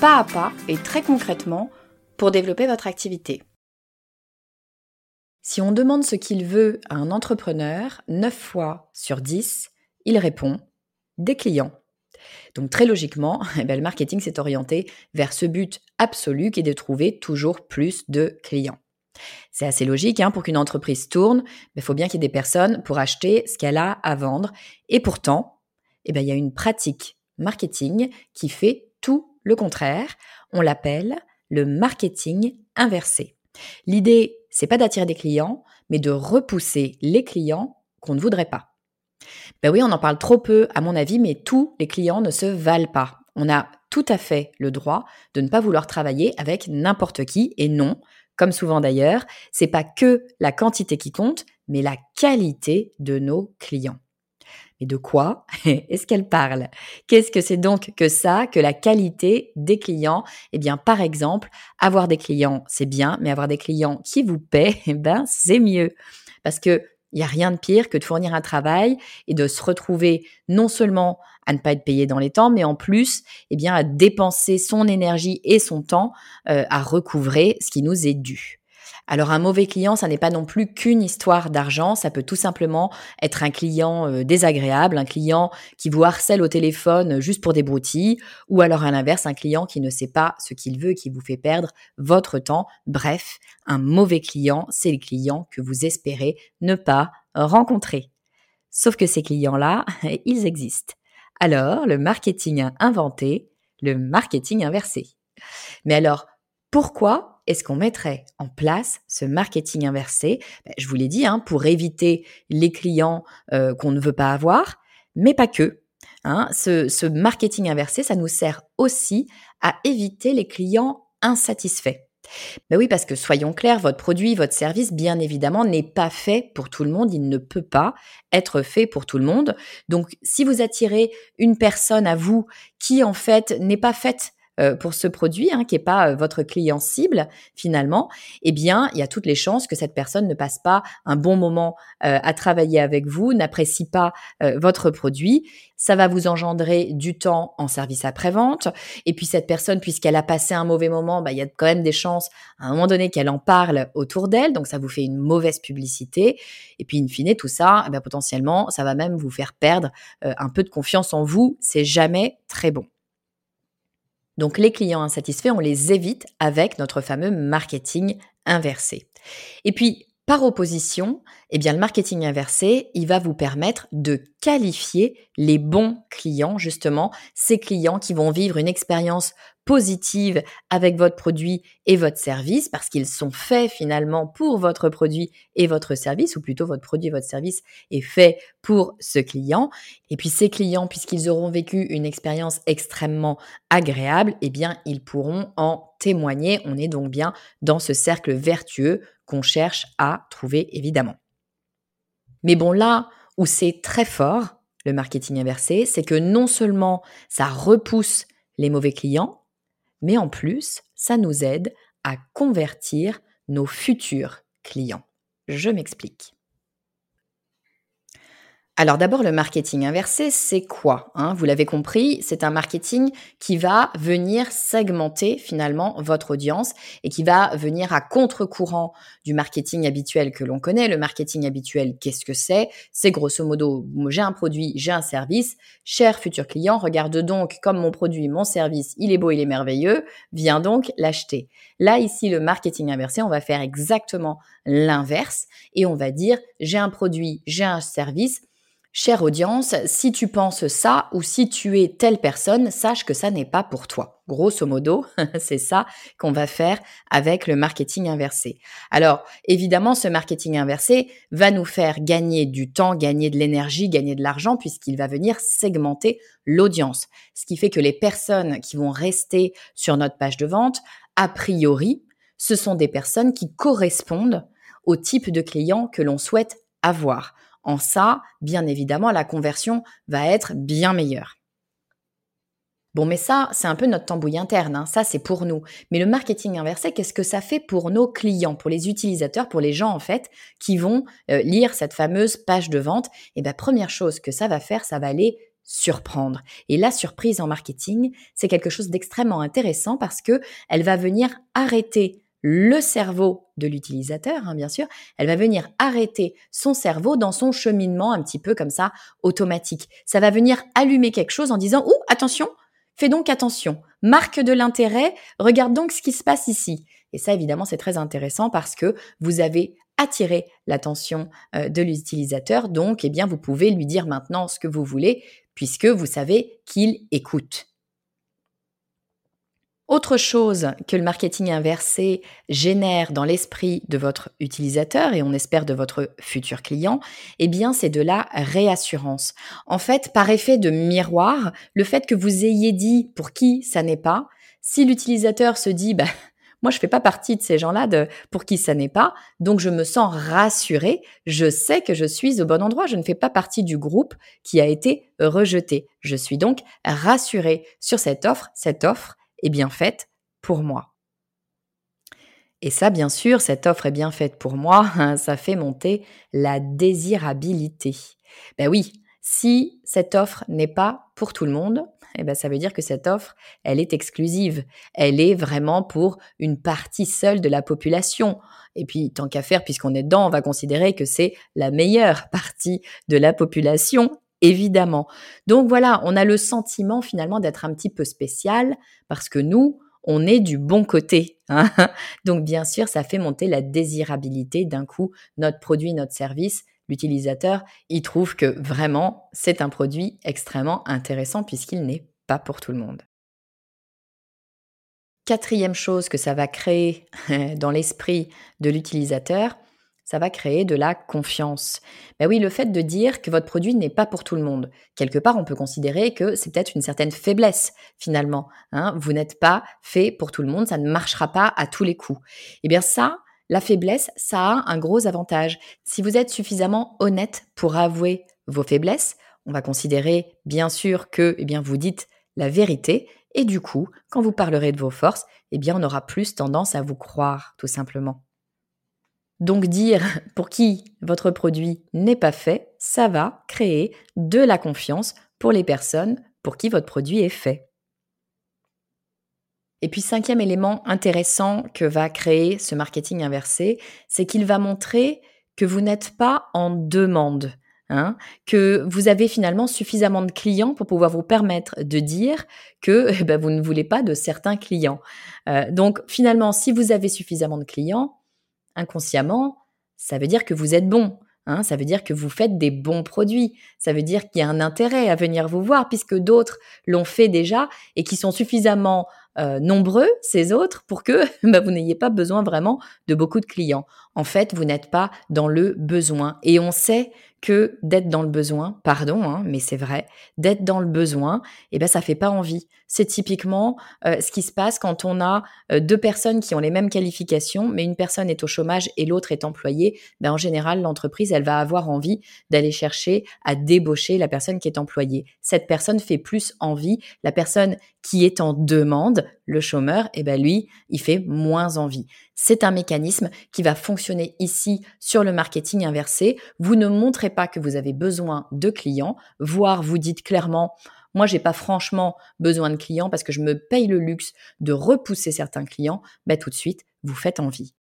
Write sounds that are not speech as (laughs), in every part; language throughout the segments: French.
pas à pas et très concrètement pour développer votre activité. Si on demande ce qu'il veut à un entrepreneur, 9 fois sur 10, il répond des clients. Donc très logiquement, (laughs) eh ben, le marketing s'est orienté vers ce but absolu qui est de trouver toujours plus de clients. C'est assez logique, hein, pour qu'une entreprise tourne, il faut bien qu'il y ait des personnes pour acheter ce qu'elle a à vendre. Et pourtant, eh ben, il y a une pratique marketing qui fait le contraire, on l'appelle le marketing inversé. L'idée, c'est pas d'attirer des clients, mais de repousser les clients qu'on ne voudrait pas. Ben oui, on en parle trop peu, à mon avis, mais tous les clients ne se valent pas. On a tout à fait le droit de ne pas vouloir travailler avec n'importe qui, et non, comme souvent d'ailleurs, c'est pas que la quantité qui compte, mais la qualité de nos clients. Mais de quoi (laughs) est-ce qu'elle parle? Qu'est-ce que c'est donc que ça, que la qualité des clients? Eh bien, par exemple, avoir des clients, c'est bien, mais avoir des clients qui vous paient, (laughs) eh ben, c'est mieux. Parce que il n'y a rien de pire que de fournir un travail et de se retrouver non seulement à ne pas être payé dans les temps, mais en plus, eh bien, à dépenser son énergie et son temps euh, à recouvrer ce qui nous est dû. Alors un mauvais client, ça n'est pas non plus qu'une histoire d'argent, ça peut tout simplement être un client euh, désagréable, un client qui vous harcèle au téléphone juste pour des broutilles, ou alors à l'inverse, un client qui ne sait pas ce qu'il veut, qui vous fait perdre votre temps. Bref, un mauvais client, c'est le client que vous espérez ne pas rencontrer. Sauf que ces clients-là, (laughs) ils existent. Alors, le marketing inventé, le marketing inversé. Mais alors, pourquoi est-ce qu'on mettrait en place ce marketing inversé? Ben, Je vous l'ai dit, hein, pour éviter les clients euh, qu'on ne veut pas avoir, mais pas que. Hein. Ce, marketing inversé, ça nous sert aussi à éviter les clients insatisfaits. Ben oui, parce que soyons clairs, votre produit, votre service, bien évidemment, n'est pas fait pour tout le monde. Il ne peut pas être fait pour tout le monde. Donc, si vous attirez une personne à vous qui, en fait, n'est pas faite euh, pour ce produit, hein, qui n'est pas euh, votre client cible finalement, eh bien, il y a toutes les chances que cette personne ne passe pas un bon moment euh, à travailler avec vous, n'apprécie pas votre produit. Ça va vous engendrer du temps en service après-vente. Et puis cette personne, puisqu'elle a passé un mauvais moment, bah, il y a quand même des chances à un moment donné qu'elle en parle autour d'elle. Donc ça vous fait une mauvaise publicité. Et puis in fine, tout ça, eh potentiellement, ça va même vous faire perdre un peu de confiance en vous. C'est jamais très bon. Donc les clients insatisfaits, on les évite avec notre fameux marketing inversé. Et puis, par opposition, eh bien, le marketing inversé, il va vous permettre de qualifier les bons clients, justement, ces clients qui vont vivre une expérience positive avec votre produit et votre service parce qu'ils sont faits finalement pour votre produit et votre service, ou plutôt votre produit et votre service est fait pour ce client. Et puis ces clients, puisqu'ils auront vécu une expérience extrêmement agréable, eh bien, ils pourront en témoigner. On est donc bien dans ce cercle vertueux qu'on cherche à trouver évidemment. Mais bon, là où c'est très fort, le marketing inversé, c'est que non seulement ça repousse les mauvais clients, mais en plus, ça nous aide à convertir nos futurs clients. Je m'explique. Alors d'abord, le marketing inversé, c'est quoi hein? Vous l'avez compris, c'est un marketing qui va venir segmenter finalement votre audience et qui va venir à contre-courant du marketing habituel que l'on connaît. Le marketing habituel, qu'est-ce que c'est? C'est grosso modo, j'ai un produit, j'ai un service. Cher futur client, regarde donc comme mon produit, mon service, il est beau, il est merveilleux, viens donc l'acheter. Là, ici, le marketing inversé, on va faire exactement l'inverse et on va dire, j'ai un produit, j'ai un service Chère audience, si tu penses ça ou si tu es telle personne, sache que ça n'est pas pour toi. Grosso modo, (laughs) c'est ça qu'on va faire avec le marketing inversé. Alors, évidemment, ce marketing inversé va nous faire gagner du temps, gagner de l'énergie, gagner de l'argent, puisqu'il va venir segmenter l'audience. Ce qui fait que les personnes qui vont rester sur notre page de vente, a priori, ce sont des personnes qui correspondent au type de client que l'on souhaite avoir. En ça, bien évidemment, la conversion va être bien meilleure. Bon, mais ça, c'est un peu notre tambouille interne, hein. ça c'est pour nous. Mais le marketing inversé, qu'est-ce que ça fait pour nos clients, pour les utilisateurs, pour les gens en fait, qui vont euh, lire cette fameuse page de vente? Eh bien, première chose que ça va faire, ça va les surprendre. Et la surprise en marketing, c'est quelque chose d'extrêmement intéressant parce que elle va venir arrêter le cerveau de l'utilisateur, hein, bien sûr, elle va venir arrêter son cerveau dans son cheminement un petit peu comme ça, automatique. Ça va venir allumer quelque chose en disant, oh, attention, fais donc attention, marque de l'intérêt, regarde donc ce qui se passe ici. Et ça, évidemment, c'est très intéressant parce que vous avez attiré l'attention euh, de l'utilisateur, donc, eh bien, vous pouvez lui dire maintenant ce que vous voulez puisque vous savez qu'il écoute. Autre chose que le marketing inversé génère dans l'esprit de votre utilisateur et on espère de votre futur client, eh bien, c'est de la réassurance. En fait, par effet de miroir, le fait que vous ayez dit pour qui ça n'est pas, si l'utilisateur se dit, bah, (laughs) moi, je fais pas partie de ces gens-là pour qui ça n'est pas, donc je me sens rassuré, je sais que je suis au bon endroit, je ne fais pas partie du groupe qui a été rejeté. Je suis donc rassuré sur cette offre, cette offre est bien faite pour moi. Et ça, bien sûr, cette offre est bien faite pour moi, ça fait monter la désirabilité. Ben oui, si cette offre n'est pas pour tout le monde, eh ben ça veut dire que cette offre, elle est exclusive. Elle est vraiment pour une partie seule de la population. Et puis, tant qu'à faire, puisqu'on est dedans, on va considérer que c'est la meilleure (laughs) partie de la population évidemment. Donc voilà, on a le sentiment finalement d'être un petit peu spécial parce que nous, on est du bon côté. Hein. (laughs) Donc bien sûr, ça fait monter la désirabilité d'un coup, notre produit, notre service. L'utilisateur, il trouve que vraiment, c'est un produit extrêmement intéressant puisqu'il n'est pas pour tout le monde. Quatrième chose que ça va créer (laughs) dans l'esprit de l'utilisateur, ça va créer de la confiance. Ben oui, le fait de dire que votre produit n'est pas pour tout le monde, quelque part, on peut considérer que c'est peut-être une certaine faiblesse finalement. Hein. Vous n'êtes pas fait pour tout le monde, ça ne marchera pas à tous les coups. Eh bien ça, la faiblesse, ça a un gros avantage. Si vous êtes suffisamment honnête pour avouer vos faiblesses, on va considérer bien sûr que eh bien, vous dites la vérité et du coup, quand vous parlerez de vos forces, eh bien, on aura plus tendance à vous croire, tout simplement. Donc dire pour qui votre produit n'est pas fait, ça va créer de la confiance pour les personnes pour qui votre produit est fait. Et puis cinquième élément intéressant que va créer ce marketing inversé, c'est qu'il va montrer que vous n'êtes pas en demande, hein, que vous avez finalement suffisamment de clients pour pouvoir vous permettre de dire que eh ben, vous ne voulez pas de certains clients. Euh, donc finalement, si vous avez suffisamment de clients, inconsciemment, ça veut dire que vous êtes bon. Hein, ça veut dire que vous faites des bons produits. Ça veut dire qu'il y a un intérêt à venir vous voir puisque d'autres l'ont fait déjà et qui sont suffisamment euh, nombreux, ces autres, pour que (laughs) bah, vous n'ayez pas besoin vraiment de beaucoup de clients. En fait, vous n'êtes pas dans le besoin. Et on sait que d'être dans le besoin, pardon, hein, mais c'est vrai, d'être dans le besoin, eh ben ça fait pas envie. C'est typiquement euh, ce qui se passe quand on a euh, deux personnes qui ont les mêmes qualifications, mais une personne est au chômage et l'autre est employée. Ben en général, l'entreprise, elle va avoir envie d'aller chercher à débaucher la personne qui est employée. Cette personne fait plus envie. La personne qui est en demande, le chômeur, eh ben lui, il fait moins envie. C'est un mécanisme qui va fonctionner ici sur le marketing inversé. Vous ne montrez pas que vous avez besoin de clients, voire vous dites clairement moi, j'ai pas franchement besoin de clients parce que je me paye le luxe de repousser certains clients. Ben, tout de suite, vous faites envie.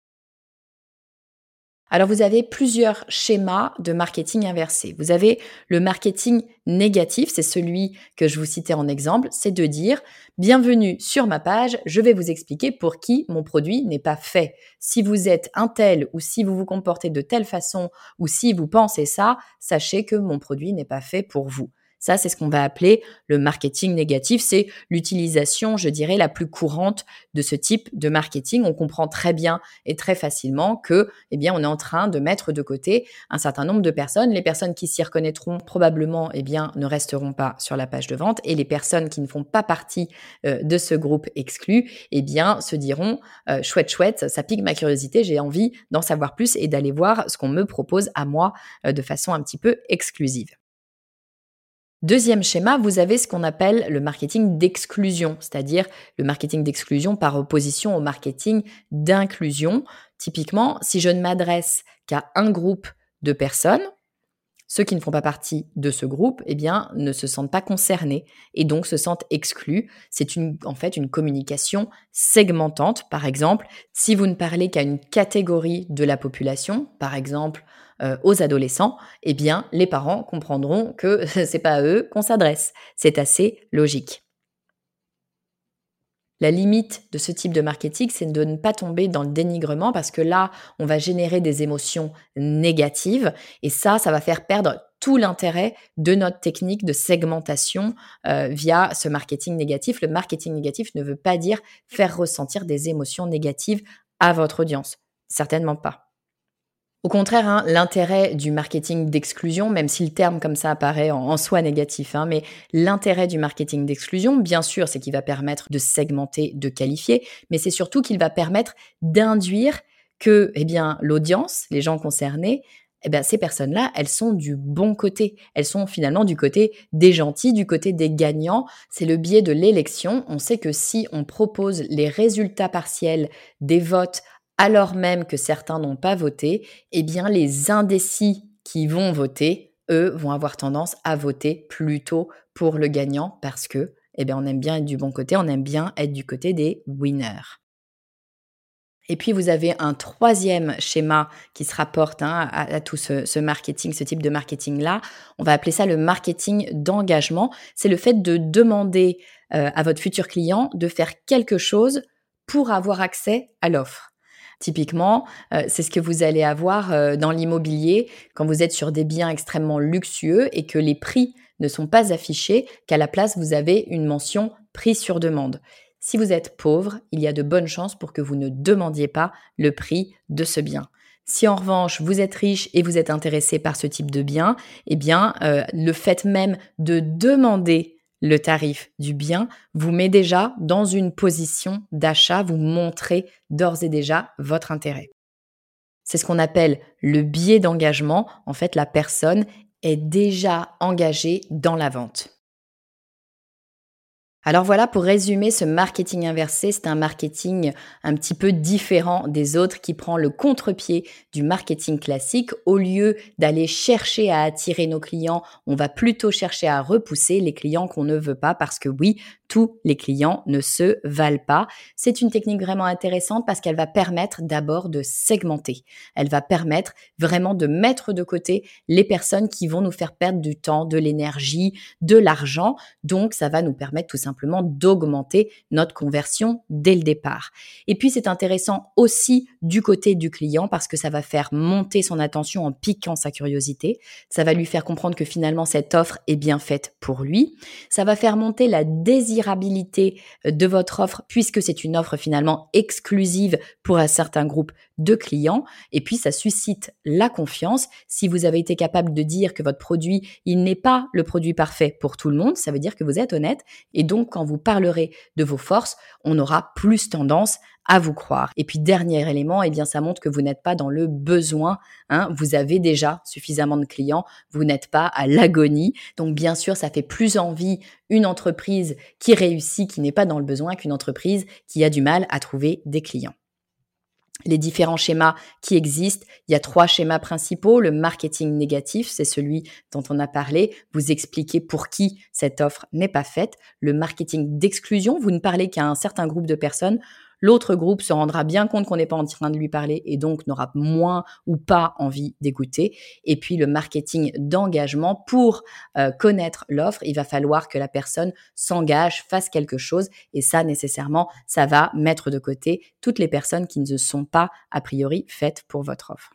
Alors vous avez plusieurs schémas de marketing inversé. Vous avez le marketing négatif, c'est celui que je vous citais en exemple, c'est de dire bienvenue sur ma page, je vais vous expliquer pour qui mon produit n'est pas fait. Si vous êtes un tel ou si vous vous comportez de telle façon ou si vous pensez ça, sachez que mon produit n'est pas fait pour vous. Ça, c'est ce qu'on va appeler le marketing négatif. C'est l'utilisation, je dirais, la plus courante de ce type de marketing. On comprend très bien et très facilement que, eh bien, on est en train de mettre de côté un certain nombre de personnes. Les personnes qui s'y reconnaîtront probablement, eh bien, ne resteront pas sur la page de vente et les personnes qui ne font pas partie euh, de ce groupe exclu, eh bien, se diront euh, chouette, chouette, ça pique ma curiosité, j'ai envie d'en savoir plus et d'aller voir ce qu'on me propose à moi euh, de façon un petit peu exclusive. Deuxième schéma, vous avez ce qu'on appelle le marketing d'exclusion, c'est-à-dire le marketing d'exclusion par opposition au marketing d'inclusion. Typiquement, si je ne m'adresse qu'à un groupe de personnes, ceux qui ne font pas partie de ce groupe, eh bien, ne se sentent pas concernés et donc se sentent exclus. C'est en fait une communication segmentante. Par exemple, si vous ne parlez qu'à une catégorie de la population, par exemple euh, aux adolescents, eh bien, les parents comprendront que (laughs) c'est pas à eux qu'on s'adresse. C'est assez logique. La limite de ce type de marketing, c'est de ne pas tomber dans le dénigrement parce que là, on va générer des émotions négatives et ça, ça va faire perdre tout l'intérêt de notre technique de segmentation euh, via ce marketing négatif. Le marketing négatif ne veut pas dire faire ressentir des émotions négatives à votre audience. Certainement pas. Au contraire, hein, l'intérêt du marketing d'exclusion, même si le terme comme ça apparaît en, soi négatif, hein, mais l'intérêt du marketing d'exclusion, bien sûr, c'est qu'il va permettre de segmenter, de qualifier, mais c'est surtout qu'il va permettre d'induire que, eh bien, l'audience, les gens concernés, eh ces personnes-là, elles sont du bon côté. Elles sont finalement du côté des gentils, du côté des gagnants. C'est le biais de l'élection. On sait que si on propose les résultats partiels des votes alors même que certains n'ont pas voté, eh bien les indécis qui vont voter, eux, vont avoir tendance à voter plutôt pour le gagnant parce que, eh bien, on aime bien être du bon côté, on aime bien être du côté des winners. Et puis vous avez un troisième schéma qui se rapporte hein, à, tout ce, marketing, ce type de marketing-là. On va appeler ça le marketing d'engagement. C'est le fait de demander euh, à votre futur client de faire quelque chose pour avoir accès à l'offre. Typiquement, euh, c'est ce que vous allez avoir euh, dans l'immobilier quand vous êtes sur des biens extrêmement luxueux et que les prix ne sont pas affichés, qu'à la place vous avez une mention prix sur demande. Si vous êtes pauvre, il y a de bonnes chances pour que vous ne demandiez pas le prix de ce bien. Si en revanche vous êtes riche et vous êtes intéressé par ce type de bien, eh bien euh, le fait même de demander le tarif du bien vous met déjà dans une position d'achat, vous montrez d'ores et déjà votre intérêt. C'est ce qu'on appelle le biais d'engagement. En fait, la personne est déjà engagée dans la vente. Alors voilà, pour résumer, ce marketing inversé, c'est un marketing un petit peu différent des autres qui prend le contre-pied du marketing classique. Au lieu d'aller chercher à attirer nos clients, on va plutôt chercher à repousser les clients qu'on ne veut pas parce que oui, tous les clients ne se valent pas. C'est une technique vraiment intéressante parce qu'elle va permettre d'abord de segmenter. Elle va permettre vraiment de mettre de côté les personnes qui vont nous faire perdre du temps, de l'énergie, de l'argent. Donc, ça va nous permettre tout simplement d'augmenter notre conversion dès le départ. Et puis, c'est intéressant aussi du côté du client parce que ça va faire monter son attention en piquant sa curiosité. Ça va lui faire comprendre que finalement, cette offre est bien faite pour lui. Ça va faire monter la désir de votre offre puisque c'est une offre finalement exclusive pour un certain groupe de clients. Et puis, ça suscite la confiance. Si vous avez été capable de dire que votre produit, il n'est pas le produit parfait pour tout le monde, ça veut dire que vous êtes honnête. Et donc, quand vous parlerez de vos forces, on aura plus tendance à vous croire. Et puis dernier élément, eh bien ça montre que vous n'êtes pas dans le besoin. Hein. Vous avez déjà suffisamment de clients, vous n'êtes pas à l'agonie. Donc bien sûr, ça fait plus envie une entreprise qui réussit, qui n'est pas dans le besoin, qu'une entreprise qui a du mal à trouver des clients les différents schémas qui existent. Il y a trois schémas principaux. Le marketing négatif, c'est celui dont on a parlé. Vous expliquez pour qui cette offre n'est pas faite. Le marketing d'exclusion, vous ne parlez qu'à un certain groupe de personnes. L'autre groupe se rendra bien compte qu'on n'est pas en train de lui parler et donc n'aura moins ou pas envie d'écouter. Et puis le marketing d'engagement, pour euh, connaître l'offre, il va falloir que la personne s'engage, fasse quelque chose et ça nécessairement, ça va mettre de côté toutes les personnes qui ne sont pas a priori faites pour votre offre.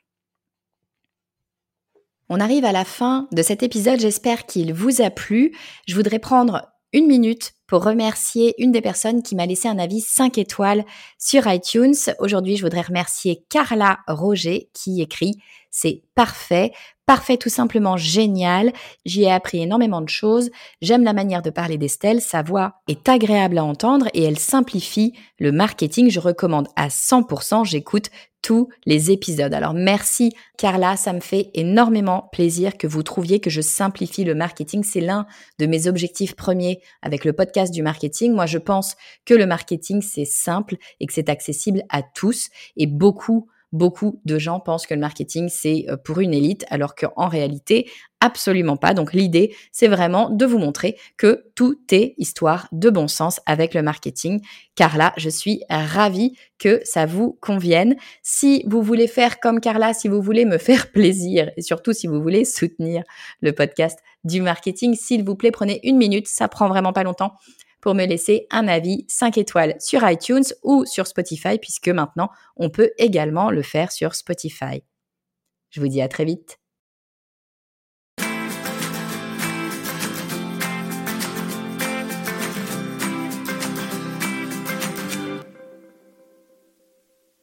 On arrive à la fin de cet épisode, j'espère qu'il vous a plu. Je voudrais prendre une minute pour remercier une des personnes qui m'a laissé un avis 5 étoiles sur iTunes. Aujourd'hui, je voudrais remercier Carla Roger qui écrit c'est parfait, parfait tout simplement génial. J'y ai appris énormément de choses. J'aime la manière de parler d'Estelle. Sa voix est agréable à entendre et elle simplifie le marketing. Je recommande à 100%. J'écoute tous les épisodes. Alors merci Carla, ça me fait énormément plaisir que vous trouviez que je simplifie le marketing. C'est l'un de mes objectifs premiers avec le podcast du marketing. Moi, je pense que le marketing, c'est simple et que c'est accessible à tous et beaucoup beaucoup de gens pensent que le marketing, c'est euh, pour une élite, alors qu'en réalité, absolument pas. Donc l'idée, c'est vraiment de vous montrer que tout est histoire de bon sens avec le marketing. Carla, je suis ravie que ça vous convienne. Si vous voulez faire comme Carla, si vous voulez me faire (laughs) plaisir et surtout si vous voulez soutenir le podcast du marketing, s'il vous plaît, prenez une minute. Ça prend vraiment pas longtemps pour me laisser un avis 5 étoiles sur iTunes ou sur Spotify, puisque maintenant, on peut également le faire sur Spotify. Je vous dis à très vite.